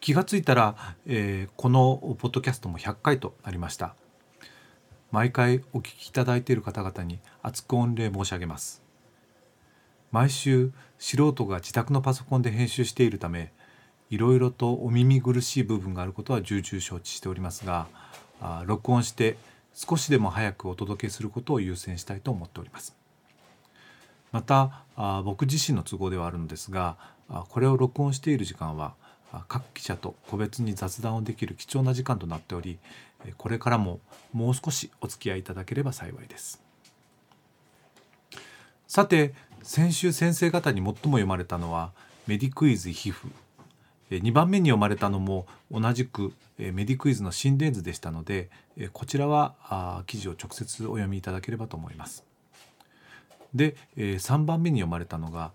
気がついたら、えー、このポッドキャストも100回となりました。毎回お聞きいただいている方々に厚く御礼申し上げます。毎週素人が自宅のパソコンで編集しているためいろいろとお耳苦しい部分があることは重々承知しておりますがあ録音して少しでも早くお届けすることを優先したいと思っております。またあ僕自身の都合ではあるのですがあこれを録音している時間は各記者と個別に雑談をできる貴重な時間となっておりこれからももう少しお付き合いいただければ幸いです。さて先週先生方に最も読まれたのはメディクイズ皮膚2番目に読まれたのも同じくメディクイズの心電図でしたのでこちらは記事を直接お読みいただければと思います。で3番目に読まれたのが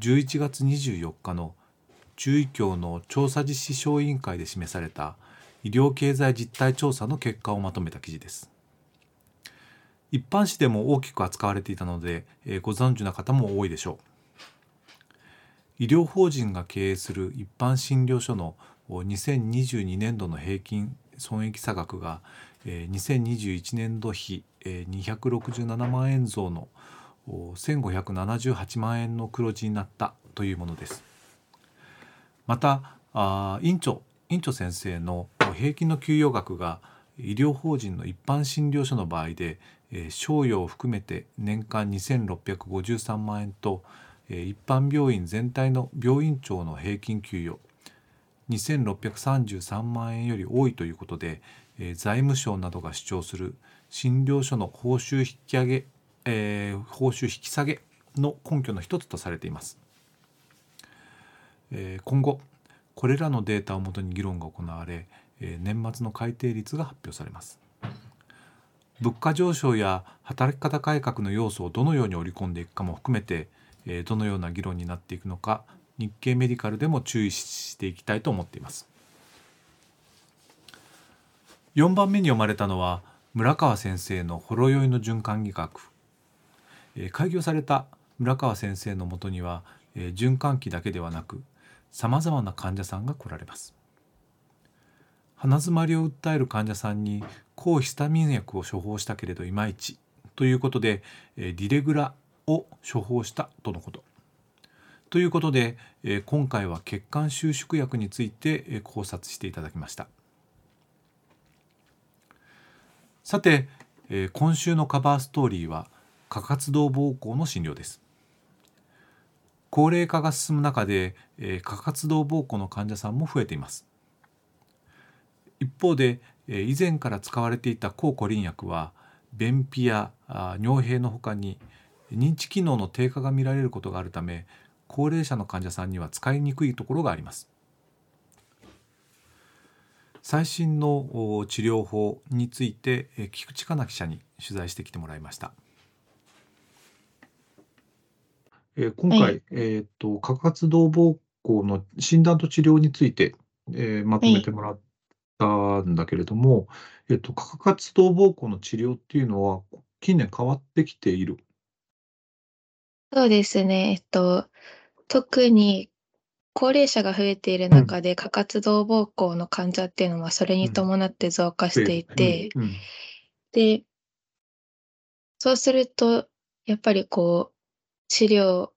11月24日の中医協の調査実施小委員会で示された医療経済実態調査の結果をまとめた記事です。一般紙でも大きく扱われていたので、えー、ご存知の方も多いでしょう。医療法人が経営する一般診療所の2022年度の平均損益差額が、えー、2021年度比、えー、267万円増の1578万円の黒字になったというものです。またあ院長院長先生の平均の給与額が医療法人の一般診療所の場合で、えー、賞与を含めて年間2653万円と、えー、一般病院全体の病院長の平均給与2633万円より多いということで、えー、財務省などが主張する診療所の報酬引き上げ、えー、報酬引き下げの根拠の一つとされています。今後これらのデータをもとに議論が行われ年末の改定率が発表されます。物価上昇や働き方改革の要素をどのように織り込んでいくかも含めてどのような議論になっていくのか日経メディカルでも注意していきたいと思っています。4番目に読まれたのは村川先生のほろ酔いの循環技学開業された村川先生のもとには循環器だけではなくさまざまな患者さんが来られます。鼻づまりを訴える患者さんに抗ヒスタミン薬を処方したけれどいまいちということでディレグラを処方したとのこと。ということで今回は血管収縮薬について考察していただきました。さて今週のカバーストーリーは過活動膀胱の診療です。高齢化が進む中で、えー、過活動膀胱の患者さんも増えています。一方で、えー、以前から使われていた抗コリン薬は便秘や尿閉のほかに認知機能の低下が見られることがあるため高齢者の患者さんには使いにくいところがあります。最新の治療法について菊池香奈記者に取材してきてもらいました。えー、今回、はい、えーと、過活動膀胱の診断と治療について、えー、まとめてもらったんだけれども、はい、えーと、過活動膀胱の治療っていうのは近年変わってきている？そうですね、えっと、特に高齢者が増えている中で、うん、過活動膀胱の患者っていうのはそれに伴って増加していて、でそうするとやっぱりこう治療、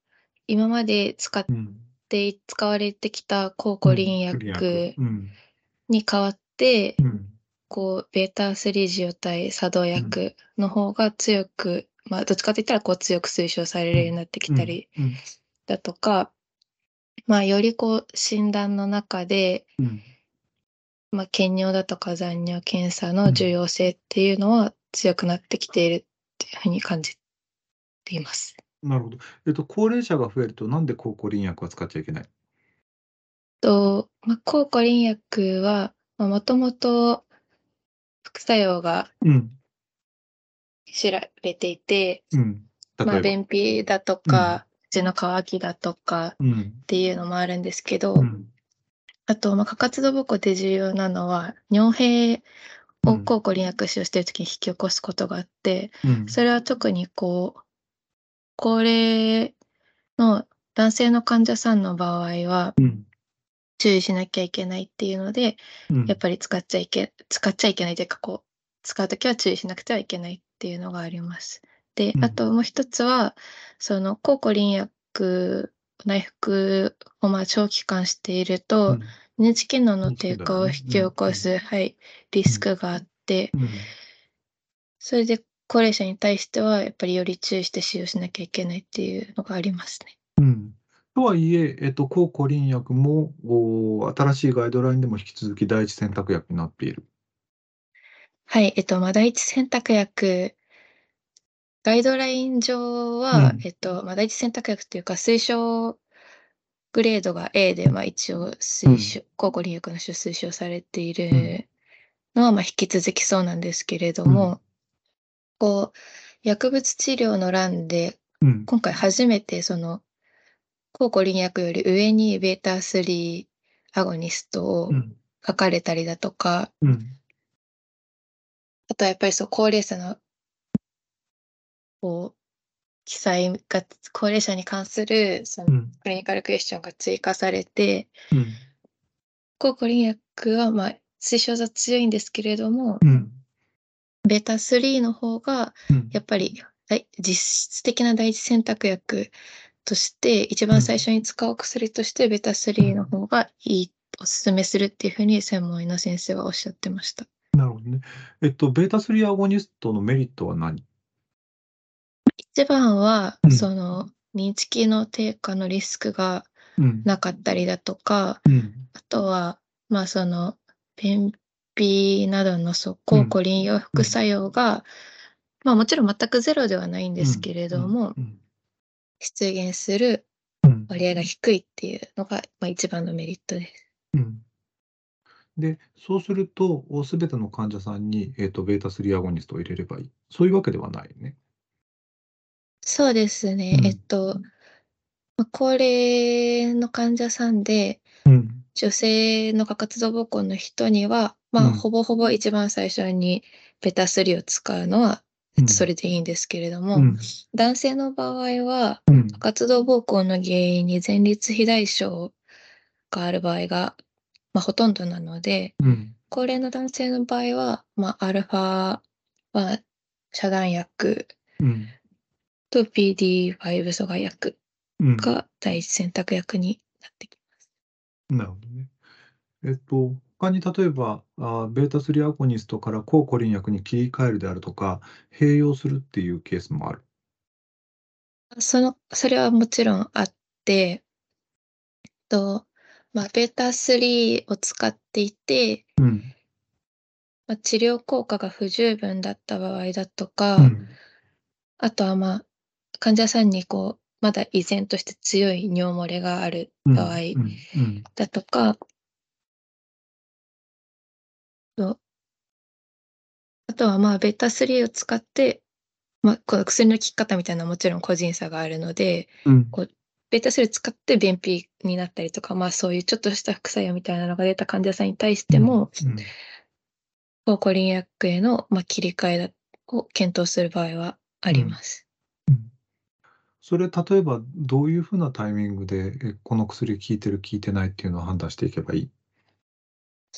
今まで使っうん。て使われてきた抗コリン薬に代わって、うん。こう、ベータ3受容体作動薬の方が強く、まあ、どっちかといったらこう強く推奨されるようになってきたりだとか、まあ、よりこう診断の中で、うん。まあ、検尿だとか残尿検査の重要性っていうのは強くなってきているっていうふうに感じています。なるほど。えっと、高齢者が増えると、なんで抗コリン薬は使っちゃいけない？と、ま、抗コリン薬は、ま、もともと副作用がうん。知られていて、うん。例えば。まあ、便秘だとか、口の渇きだとかうん。っていうのもあるんですけど、うん。あと、まあ、過活動膀胱で重要なのは、尿閉を抗コリン薬使用しているときに引き起こすことがあって、うん。それは特にこう、高齢の男性の患者さんの場合はうん。注意しなきゃいけないっていうので、うん。やっぱり使っちゃいけ、使っちゃいけないというか、こう、使うときは注意しなくてはいけないっていうのがあります。でう、んあともう一つは、その、抗コリン薬、内服をまあ長期間していると、うん認知機能の低下を引き起こす、はい、リスクがあって、うん。それで高齢者に対しては、やっぱりより注意して使用しなきゃいけないっていうのがありますね。うん。とはいえ、えっと、抗コリン薬も、お新しいガイドラインでも引き続き第一選択薬になっている。はい、えっと、まあ、第一選択薬、ガイドライン上は、うんえっと、まあ、第一選択薬というか、推奨グレードが A で、まあ、一応推奨、抗コリン薬の種推奨されているのは、まあ、引き続きそうなんですけれども、こう、薬物治療の欄で、うん。今回初めて、その、抗コリン薬より上に β3 アゴニストをうん。書かれたりだとか、うん。あとはやっぱりそう、高齢者の、こう、記載が、高齢者に関する、その、うん。クリニカルクエスチョンが追加されて、うん。抗コリン薬は、まあ、推奨が強いんですけれども、うん。ベータ3の方が、うん。やっぱり、はい実質的な第一選択薬として、一番最初に使う薬として、ベータ3の方がいい、おすすめするっていうふうに専門医の先生はおっしゃってました。なるほどね。えっと、ベータ3アゴニストのメリットは何？一番は、うんその、認知機能低下のリスクがうん。なかったりだとか、うん。あとは、まあその、便秘などのそう抗コリン用副作用が、まあもちろん全くゼロではないんですけれども、うん。出現するうん。割合が低いっていうのが、まあ一番のメリットです。うん。で、そうすると、すべての患者さんに、えっと、ベータ3アゴニストを入れればいい。そういうわけではないね。そうですね。うんえっと、まあ高齢の患者さんで、うん。女性の過活動膀胱の人には、まあ、うんほぼほぼ一番最初にベタ3を使うのは、えっとそれでいいんですけれども、うん。男性の場合は、うん。過活動膀胱の原因に前立肥大症がある場合が、まあ、ほとんどなので、うん。高齢の男性の場合は、まあ、アルファは遮断薬うん。と PD5 阻害薬うん。が第一選択薬になってきます。なるほどね。えっと、他に例えば、あベータ3アゴニストから抗コリン薬に切り替えるであるとか、併用するっていうケースもある。その、それはもちろんあって、えっと、まあ、ベータ3を使っていて、うん。まあ、治療効果が不十分だった場合だとか、うん。あとはまあ、患者さんにこう、まだ依然として強い尿漏れがあるうん場合うん。うん。だとあとはまあ、ベータ3を使って、まあ、この薬の効き方みたいなもちろん個人差があるので、うん。こうベータ3を使って便秘になったりとか、まあそういうちょっとした副作用みたいなのが出た患者さんに対しても、うん、抗コリン薬への、まあ、切り替えだを検討する場合はあります。それ、例えば、どういうふうなタイミングで、えこの薬効いてる、効いてないっていうのを判断していけばいい？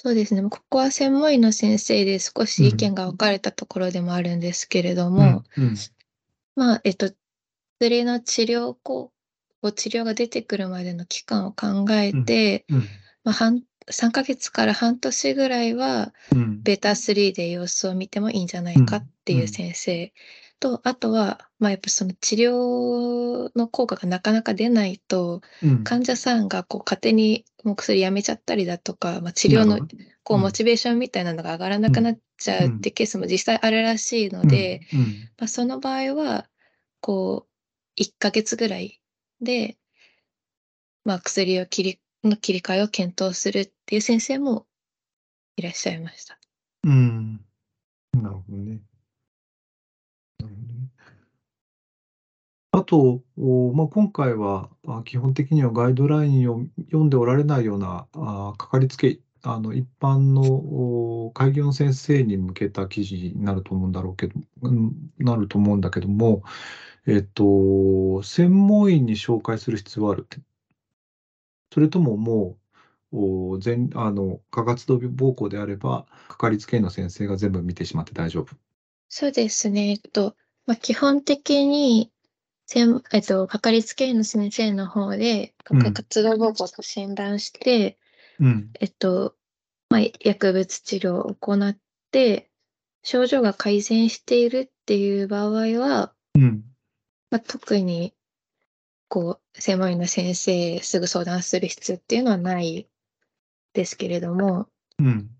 そうですね。ここは専門医の先生で少し意見が分かれたところでもあるんですけれども、うん。うん。まあ、えっと、薬の治療効治療が出てくるまでの期間を考えて、うん。まあ、半3ヶ月から半年ぐらいは、うん。ベータ3で様子を見てもいいんじゃないかっていう先生と、あとは、まあ、やっぱその治療の効果がなかなか出ないと、うん。患者さんがこう勝手にもう薬やめちゃったりだとか、まあ、治療のこうモチベーションみたいなのが上がらなくなっちゃうってケースも実際あるらしいので、うん。まあ、その場合は、こう、1ヶ月ぐらいで、まあ、薬を切り、の切り替えを検討するっていう先生もいらっしゃいました。うん。なるほどね。あと、まあ、今回は、基本的にはガイドラインを読んでおられないような、あかかりつけ、あの一般の開業の先生に向けた記事になると思うんだろうけど、なると思うんだけども、えっと、専門医に紹介する必要はあるって。それとももう、全あの過活動膀胱であれば、かかりつけ医の先生が全部見てしまって大丈夫。そうですね。えっと、まあ、基本的に、専えっと、かかりつけ医の先生の方で、うん過活動膀胱と診断して、うん。えっと、まあ、薬物治療を行って、症状が改善しているっていう場合は、うん。まあ、特に、こう、専門医の先生へすぐ相談する必要っていうのはないですけれども、うん。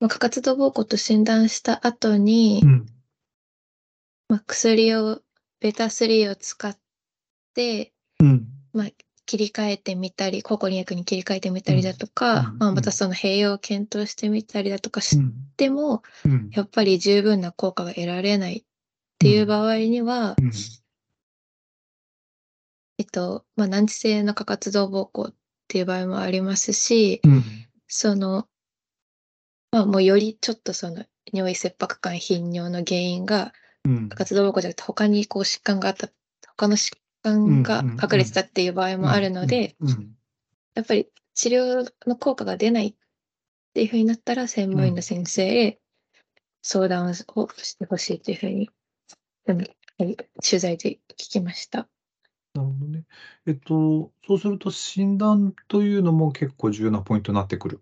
まあ、過活動膀胱と診断した後に、うん。まあ、薬を、ベタ3を使って、うん。まあ、切り替えてみたり、抗コリン薬に切り替えてみたりだとか、うんまあ、またその併用を検討してみたりだとかしうん。ても、うん。やっぱり十分な効果が得られないっていう場合には、うん。えっと、まあ、難治性の過活動膀胱っていう場合もありますし、うん。その、まあ、もうよりちょっとその尿意切迫感頻尿の原因が活動膀胱じゃなくて他にこう疾患があった、他の疾患が隠れてたっていう場合もあるので、うん。やっぱり治療の効果が出ないっていうふうになったら、専門医の先生へ相談をしてほしいというふうに、取材で聞きました。なるほどね。えっと、そうすると診断というのも結構重要なポイントになってくる。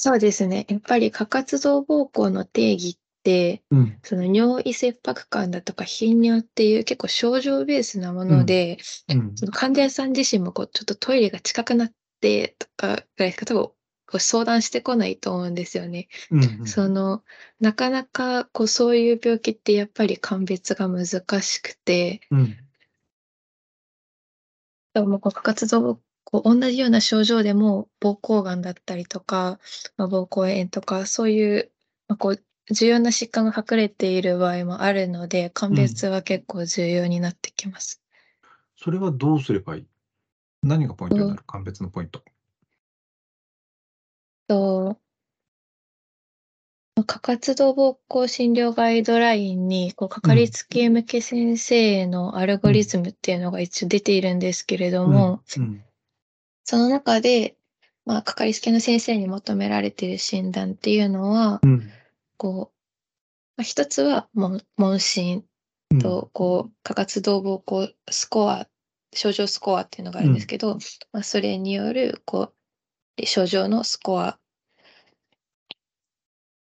そうですね。やっぱり過活動膀胱の定義って、うん。その尿意切迫感だとか頻尿っていう結構症状ベースなもので、うん。その患者さん自身もこうちょっとトイレが近くなってとかぐらいしか多分こう相談してこないと思うんですよね。うん。そのなかなかこうそういう病気ってやっぱり鑑別が難しくて、うん。でもこう過活動こう同じような症状でも膀胱がんだったりとか、まあ、膀胱炎とかそういう、まあ、こう重要な疾患が隠れている場合もあるので鑑別は結構重要になってきます。それはどうすればいい？何がポイントになる？鑑別のポイント。と過活動膀胱診療ガイドラインにこうかかりつけ向け先生へのアルゴリズムっていうのが一応出ているんですけれども、うん。その中で、まあ、かかりつけの先生に求められている診断っていうのは、うん。こう、まあ、一つは問問診うん。と、こう、過活動膀胱スコア、症状スコアっていうのがあるんですけど、まあ、それによる、こう、症状のスコア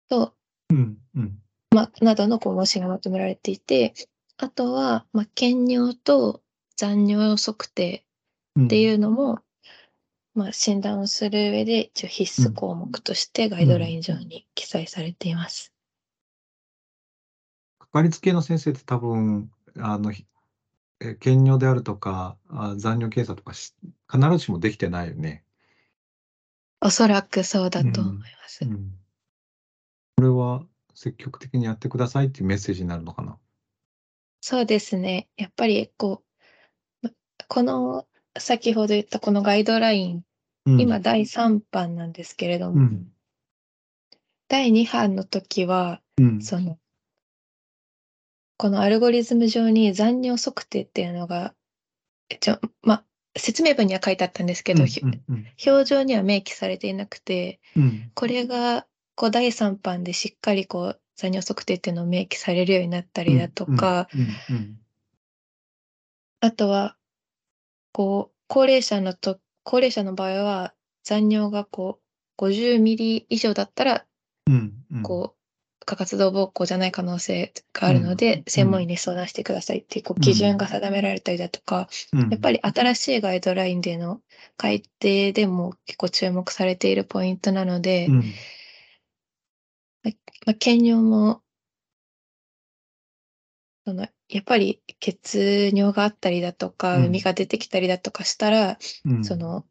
と、うん。うん。まあ、などのこう問診が求められていて、あとは、まあ、検尿と残尿測定うん。っていうのも、まあ、診断をする上で一応必須項目としてガイドライン上に記載されています。かかりつけの先生って多分、あの、検尿であるとか、あ残尿検査とかし必ずしもできてないよね。おそらくそうだと思います。うん。これは積極的にやってくださいっていうメッセージになるのかな？そうですね。やっぱりこう、まこの先ほど言ったこのガイドライン、うん、今第3版なんですけれども、うん。第2版の時は、うん。その、このアルゴリズム上に残尿測定っていうのが、ちょまあ、説明文には書いてあったんですけど、ひうんうん表情には明記されていなくて、うんこれがこう第3版でしっかりこう残尿測定っていうのを明記されるようになったりだとか、あとはこう高齢者のと高齢者の場合は残尿がこう50ミリ以上だったらうんうん。こう過活動膀胱じゃない可能性があるので、うん専門医に相談してくださいっていうこう基準が定められたりだとか、うんやっぱり新しいガイドラインでの改定でも結構注目されているポイントなので、うん。まあ、検尿もそのやっぱり血尿があったりだとか、うん海が出てきたりだとかしたら、うんその、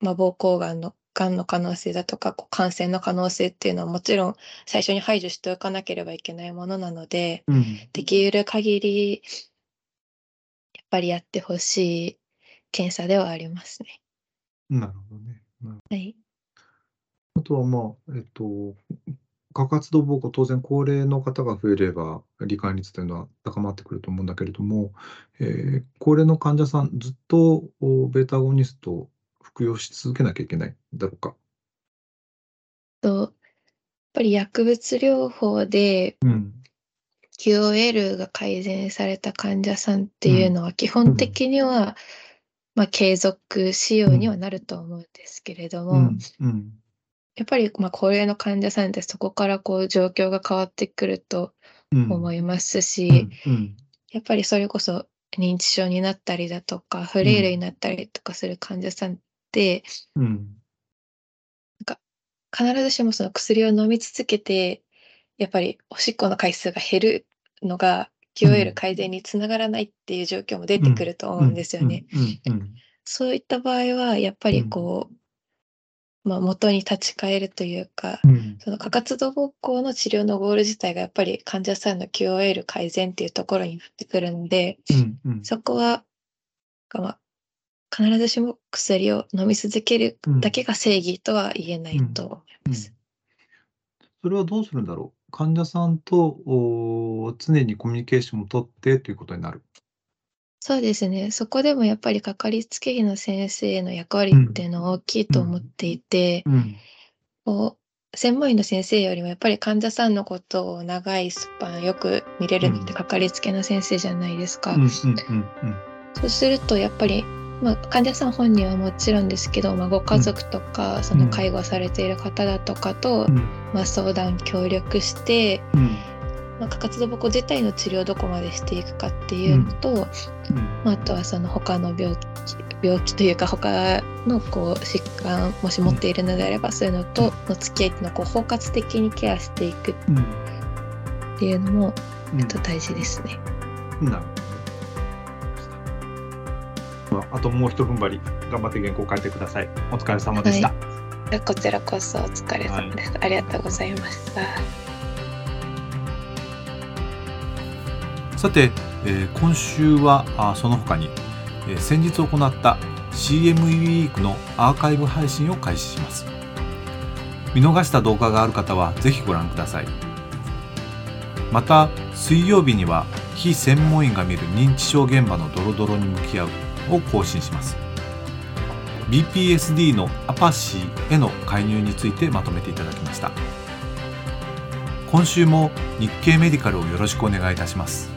まあ、膀胱がんのがんの可能性だとか、こう感染の可能性っていうのはもちろん最初に排除しておかなければいけないものなので、うんできる限り、やっぱりやってほしい検査ではありますね。なるほどね。はい。あとはまあ、えっと、過活動膀胱、当然高齢の方が増えれば、罹患率というのは高まってくると思うんだけれども、えー高齢の患者さん、ずっとおベータアゴニストを服用し続けなきゃいけないんだろうか？と、やっぱり薬物療法でうん。QOL が改善された患者さんっていうのは基本的には、まあ、継続使用にはなると思うんですけれども、うん。うん。やっぱりまあ高齢の患者さんってそこからこう状況が変わってくるとうん。思いますうし、ん。うん。やっぱりそれこそ認知症になったりだとか、フレイルになったりとかする患者さんって、うん。必ずしもその薬を飲み続けて、やっぱりおしっこの回数が減るのがうん QOL 改善につながらないっていう状況も出てくると思うんですよね。うん。うん。そういった場合は、やっぱりこう、まあ元に立ち返るというか、うん。その過活動膀胱の治療のゴール自体がやっぱり患者さんの QOL 改善っていうところになってくるんで、うん。うん。そこは、まあ、必ずしも薬を飲み続けるだけが正義とは言えないと思います。それはどうするんだろう患者さんとお常にコミュニケーションを取ってということになる。そうですね。そこでもやっぱりかかりつけ医の先生の役割っていうのは大きいと思っていて、うん。こう専門医の先生よりもやっぱり患者さんのことを長いスパンよく見れるのってかかりつけの先生じゃないですか。うん。うん。うん。そうするとやっぱり、まあ、患者さん本人はもちろんですけど、まあ、ご家族とか、その介護されている方だとかと、うん。まあ、相談協力して、うん。まあ、過活動膀胱自体の治療をどこまでしていくかっていうのと、まあ、あとはその他の病気病気というか他のこう疾患もし持っているのであればそういうのとの付き合いっていうのをこう包括的にケアしていくうん。っていうのもっと大事ですね。なるほどああともう一踏ん張り、頑張って原稿を書いてください。お疲れ様でした。はこちらこそお疲れ様です。ありがとうございました。さて、えー今週はあその他に、えー先日行った CM ウィークのアーカイブ配信を開始します。見逃した動画がある方はぜひご覧ください。また水曜日には非専門医が見る認知症現場のドロドロに向き合うを更新します。BPSD のアパシーへの介入についてまとめていただきました。今週も日経メディカルをよろしくお願いいたします。